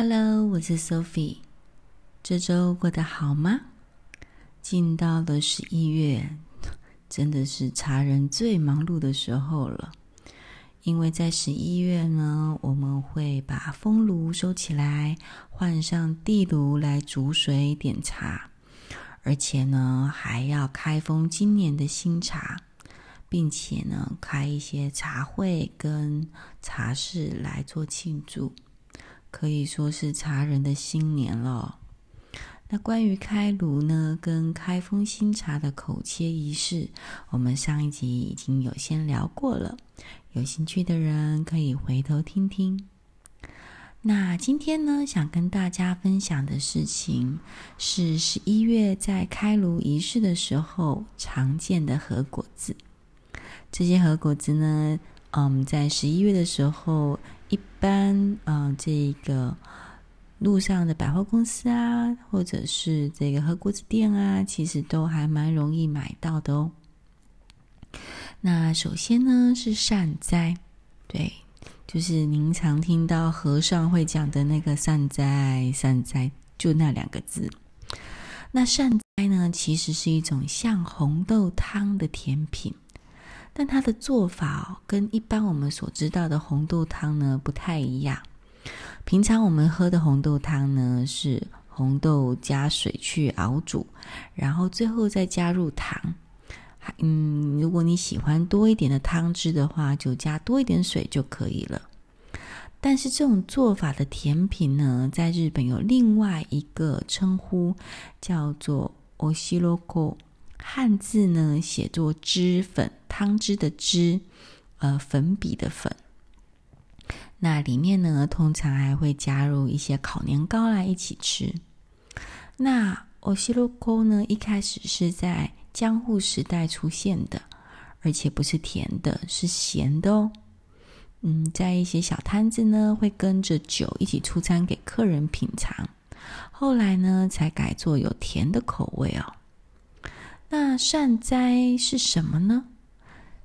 Hello，我是 Sophie。这周过得好吗？进到了十一月，真的是茶人最忙碌的时候了。因为在十一月呢，我们会把风炉收起来，换上地炉来煮水点茶，而且呢，还要开封今年的新茶，并且呢，开一些茶会跟茶事来做庆祝。可以说是茶人的新年了。那关于开炉呢，跟开封新茶的口切仪式，我们上一集已经有先聊过了。有兴趣的人可以回头听听。那今天呢，想跟大家分享的事情是十一月在开炉仪式的时候常见的核果子。这些核果子呢，嗯，在十一月的时候。一般，嗯、这个路上的百货公司啊，或者是这个和果子店啊，其实都还蛮容易买到的哦。那首先呢是善哉，对，就是您常听到和尚会讲的那个善哉，善哉，就那两个字。那善哉呢，其实是一种像红豆汤的甜品。但它的做法哦，跟一般我们所知道的红豆汤呢不太一样。平常我们喝的红豆汤呢，是红豆加水去熬煮，然后最后再加入糖。嗯，如果你喜欢多一点的汤汁的话，就加多一点水就可以了。但是这种做法的甜品呢，在日本有另外一个称呼，叫做“おしろこ”。 汉字呢，写作汁粉，汤汁的汁，呃，粉笔的粉。那里面呢，通常还会加入一些烤年糕来一起吃。那おしろこ呢，一开始是在江户时代出现的，而且不是甜的，是咸的哦。嗯，在一些小摊子呢，会跟着酒一起出餐给客人品尝。后来呢，才改做有甜的口味哦。 那善哉是什么呢？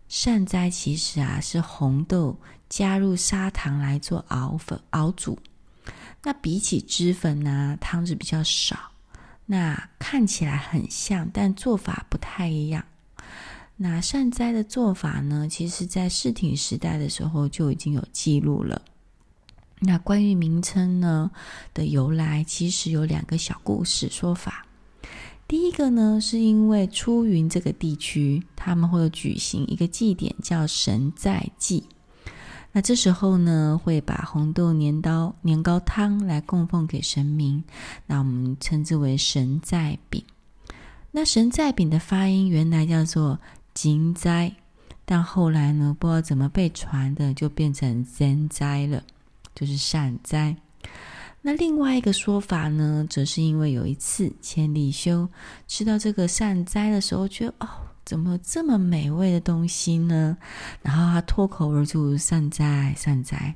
善哉其实啊是红豆加入砂糖来做熬粉熬煮。那比起脂粉呢，汤汁比较少。那看起来很像，但做法不太一样。那善哉的做法呢，其实在室町时代的时候就已经有记录了。那关于名称呢的由来，其实有两个小故事说法。第一个呢，是因为出云这个地区，他们会举行一个祭典，叫神在祭。那这时候呢，会把红豆年糕年糕汤来供奉给神明，那我们称之为神在饼。那神在饼的发音原来叫做金哉，但后来呢，不知道怎么被传的，就变成善哉了，就是善哉。那另外一个说法呢，则是因为有一次千利休吃到这个善哉的时候，觉得哦，怎么这么美味的东西呢？然后他脱口而出“善哉，善哉”，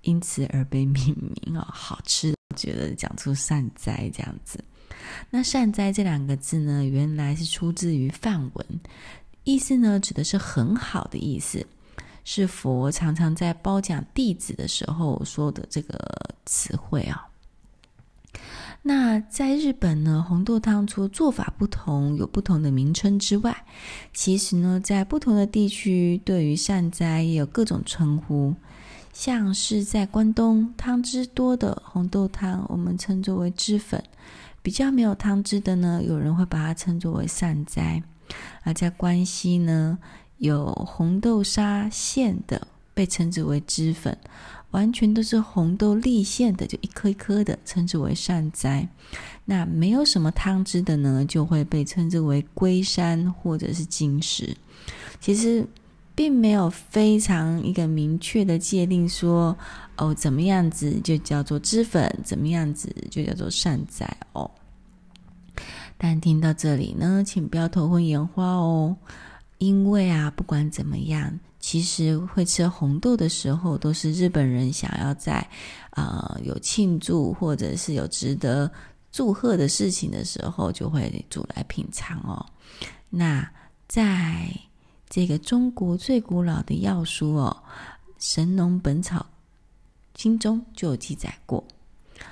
因此而被命名哦，好吃，觉得讲出善哉这样子。那善哉这两个字呢，原来是出自于梵文，意思呢，指的是很好的意思。是佛常常在褒奖弟子的时候说的这个词汇啊。那在日本呢，红豆汤除了做法不同，有不同的名称之外，其实呢，在不同的地区，对于善哉也有各种称呼。像是在关东，汤汁多的红豆汤，我们称作为汁粉；比较没有汤汁的呢，有人会把它称作为善哉。而在关西呢，有红豆沙馅的，被称之为脂粉；完全都是红豆粒馅的，就一颗一颗的，称之为善哉。那没有什么汤汁的呢，就会被称之为龟山或者是金石。其实并没有非常一个明确的界定说，哦，怎么样子就叫做脂粉，怎么样子就叫做善哉哦。但听到这里呢，请不要头昏眼花哦。因为啊，不管怎么样，其实会吃红豆的时候，都是日本人想要在啊、呃、有庆祝或者是有值得祝贺的事情的时候，就会煮来品尝哦。那在这个中国最古老的药书哦，《神农本草经》中就有记载过，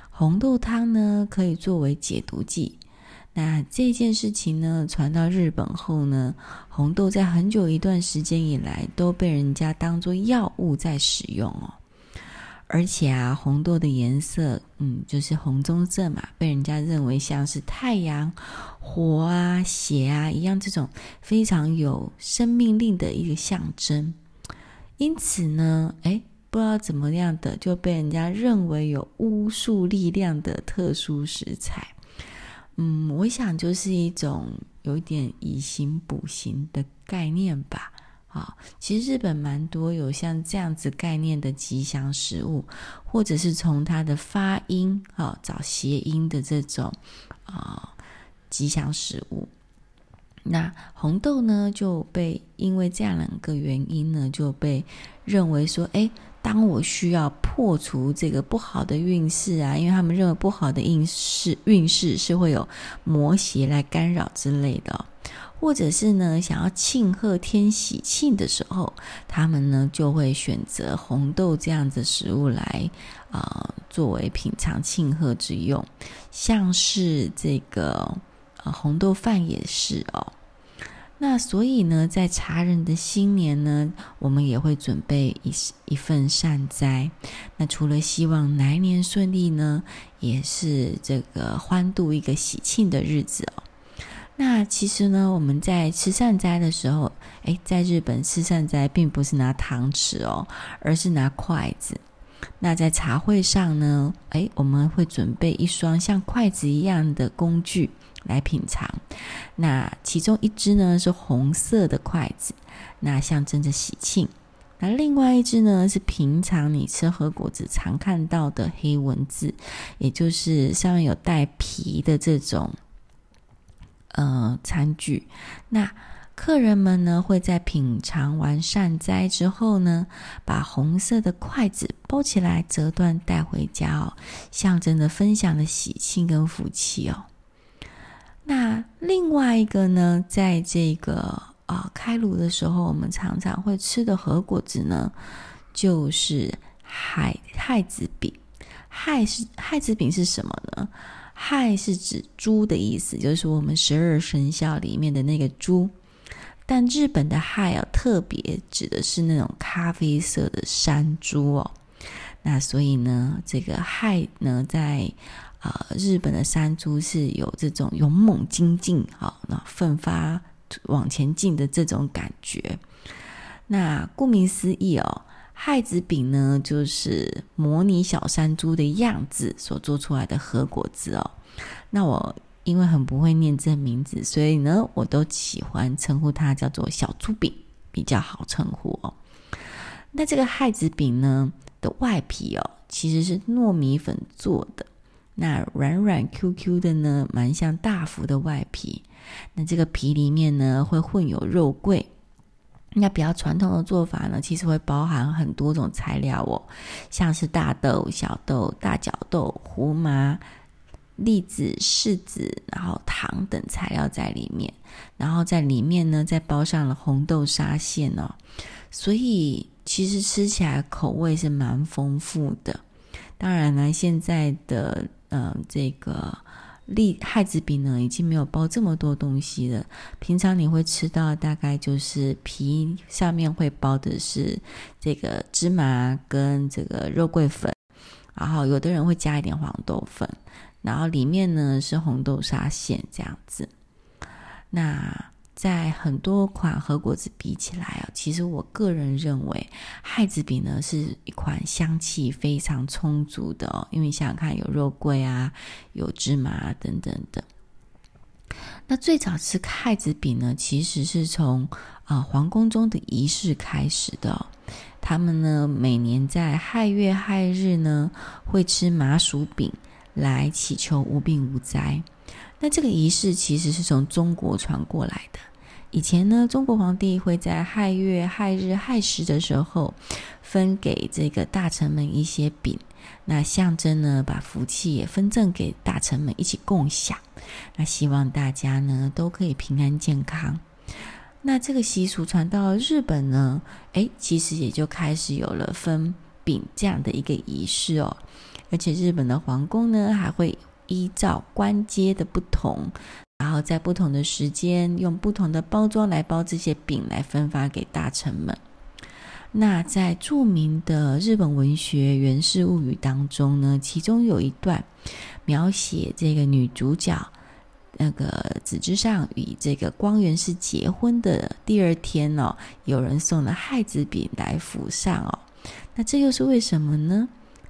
红豆汤呢可以作为解毒剂。那这件事情呢传到日本后呢，红豆在很久一段时间以来都被人家当做药物在使用哦。而且啊，红豆的颜色，嗯，就是红棕色嘛，被人家认为像是太阳、火啊、血啊一样，这种非常有生命力的一个象征。因此呢，诶，不知道怎么样的，就被人家认为有巫术力量的特殊食材。嗯，我想就是一种有一点以形补形的概念吧。啊，其实日本蛮多有像这样子概念的吉祥食物，或者是从它的发音啊找谐音的这种啊吉祥食物。那红豆呢就被因为这样两个原因呢就被认为说，哎，当我需要破除这个不好的运势啊，因为他们认为不好的运势运势是会有魔邪来干扰之类的。或者是呢，想要庆贺天喜庆的时候，他们呢就会选择红豆这样子食物来啊、作为品尝庆贺之用，像是这个呃红豆饭也是哦。那所以呢，在茶人的新年呢，我们也会准备一一份善哉。那除了希望来年顺利呢，也是这个欢度一个喜庆的日子哦。那其实呢，我们在吃善哉的时候，诶，在日本吃善哉并不是拿汤匙哦，而是拿筷子。那在茶会上呢，诶，我们会准备一双像筷子一样的工具来品尝。那其中一只呢是红色的筷子，那象征着喜庆。那另外一只呢是平常你吃和果子常看到的黑文字，也就是上面有带皮的这种。呃，餐具。那客人们呢，会在品尝完善哉之后呢，把红色的筷子包起来，折断带回家哦，象征着分享的喜庆跟福气哦。那另外一个呢，在这个啊、呃、开炉的时候，我们常常会吃的和菓子呢，就是亥亥子饼。亥是亥子饼是什么呢？亥是指猪的意思，就是我们十二生肖里面的那个猪。但日本的亥啊，特别指的是那种咖啡色的山猪哦。那所以呢，这个亥呢，在啊、日本的山猪是有这种勇猛精进啊，那奋发往前进的这种感觉。那顾名思义哦。亥子饼呢，就是模拟小山猪的样子所做出来的和果子哦。那我因为很不会念这名字，所以呢，我都喜欢称呼它叫做小猪饼，比较好称呼哦。那这个亥子饼呢的外皮哦，其实是糯米粉做的，那软软 Q Q 的呢，蛮像大福的外皮。那这个皮里面呢，会混有肉桂。那比较传统的做法呢，其实会包含很多种材料哦，像是大豆、小豆、大角豆、胡麻、栗子、柿子，然后糖等材料在里面，然后在里面呢再包上了红豆沙馅哦，所以其实吃起来口味是蛮丰富的。当然呢，现在的嗯、呃、这个。栗亥子饼呢，已经没有包这么多东西了。平常你会吃到大概就是皮上面会包的是这个芝麻跟这个肉桂粉，然后有的人会加一点黄豆粉，然后里面呢是红豆沙馅这样子。那。在很多款和果子比起来啊，其实我个人认为亥子饼呢是一款香气非常充足的哦，因为想想看，有肉桂啊，有芝麻啊等等的。那最早吃亥子饼呢，其实是从啊皇宫中的仪式开始的哦。他们呢每年在亥月亥日呢会吃麻薯饼来祈求无病无灾。那这个仪式其实是从中国传过来的。以前呢，中国皇帝会在亥月、亥日、亥时的时候，分给这个大臣们一些饼，那象征呢，把福气也分赠给大臣们一起共享。那希望大家呢都可以平安健康。那这个习俗传到日本呢，诶，其实也就开始有了分饼这样的一个仪式哦。而且日本的皇宫呢，还会依照官阶的不同，然后在不同的时间用不同的包装来包这些饼，来分发给大臣们。那在著名的日本文学《源氏物语》当中呢，其中有一段描写这个女主角。那个子之上与这个光源氏结婚的第二天哦，有人送了亥子饼来府上哦。那这又是为什么呢？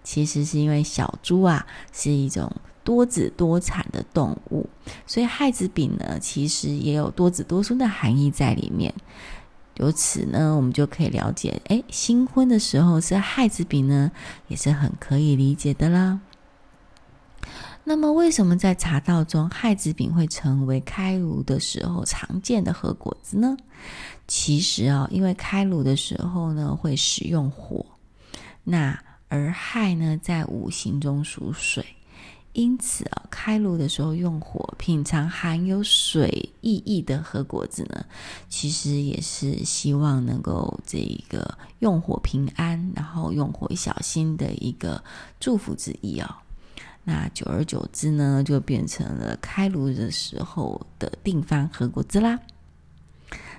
其实是因为小猪啊是一种多子多产的动物，所以亥子饼呢其实也有多子多孙的含义在里面。由此呢，我们就可以了解，哎，新婚的时候是亥子饼呢，也是很可以理解的啦。那么，为什么在茶道中亥子饼会成为开炉的时候常见的和果子呢？其实啊，因为开炉的时候呢会使用火，那而亥呢在五行中属水，因此啊，开炉的时候用火品尝含有水意义的和果子呢，其实也是希望能够这一个用火平安，然后用火小心的一个祝福之意啊。那久而久之呢，就变成了开炉的时候的定番和果子啦。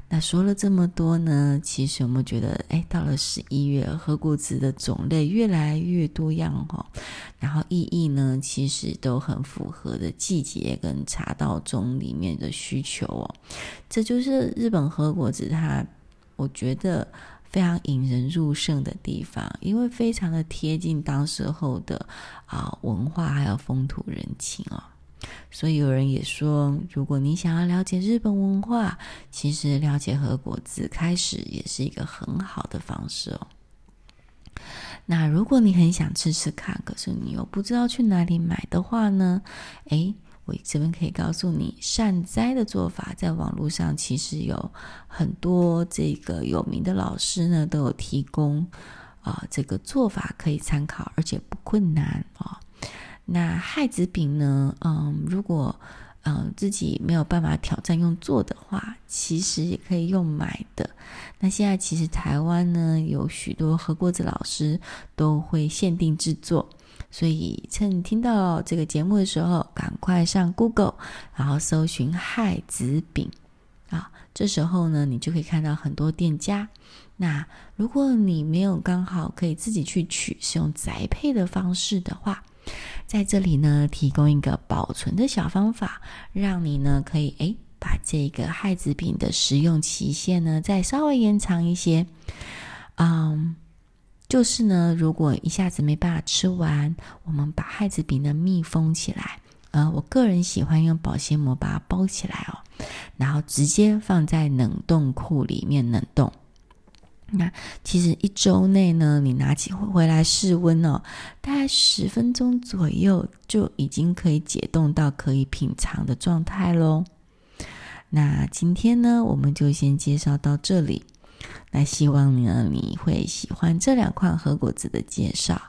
那说了这么多呢，其实我们觉得，哎，到了十一月，和果子的种类越来越多样哈，然后意义呢，其实都很符合的季节跟茶道中里面的需求哦。这就是日本和果子，它我觉得。非常引人入胜的地方，因为非常的贴近当时候的啊文化还有风土人情哦，所以有人也说，如果你想要了解日本文化，其实了解和果子开始也是一个很好的方式哦。那如果你很想吃吃看，可是你又不知道去哪里买的话呢？诶。我这边可以告诉你，善哉的做法，在网络上其实有很多这个有名的老师呢，都有提供啊、这个做法可以参考，而且不困难啊、哦。那亥子饼呢，嗯，如果嗯自己没有办法挑战用做的话，其实也可以用买的。那现在其实台湾呢，有许多和果子老师都会限定制作。所以，趁听到这个节目的时候，赶快上 Google，然后搜寻亥子饼啊。这时候呢，你就可以看到很多店家。那如果你没有刚好可以自己去取，是用宅配的方式的话，在这里呢，提供一个保存的小方法，让你呢可以诶把这个害子饼的食用期限呢再稍微延长一些，嗯。就是呢，如果一下子没办法吃完，我们把害子饼呢密封起来。呃，我个人喜欢用保鲜膜把它包起来哦，然后直接放在冷冻库里面冷冻。那其实一周内呢，你拿起回来室温哦，大概十分钟左右就已经可以解冻到可以品尝的状态喽。那今天呢，我们就先介绍到这里。那希望呢，你会喜欢这两款核果子的介绍，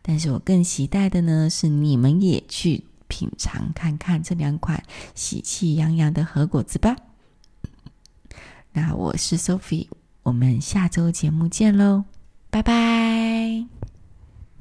但是我更期待的呢是你们也去品尝看看这两款喜气洋洋的核果子吧。那我是 Sophie，我们下周节目见喽，拜拜。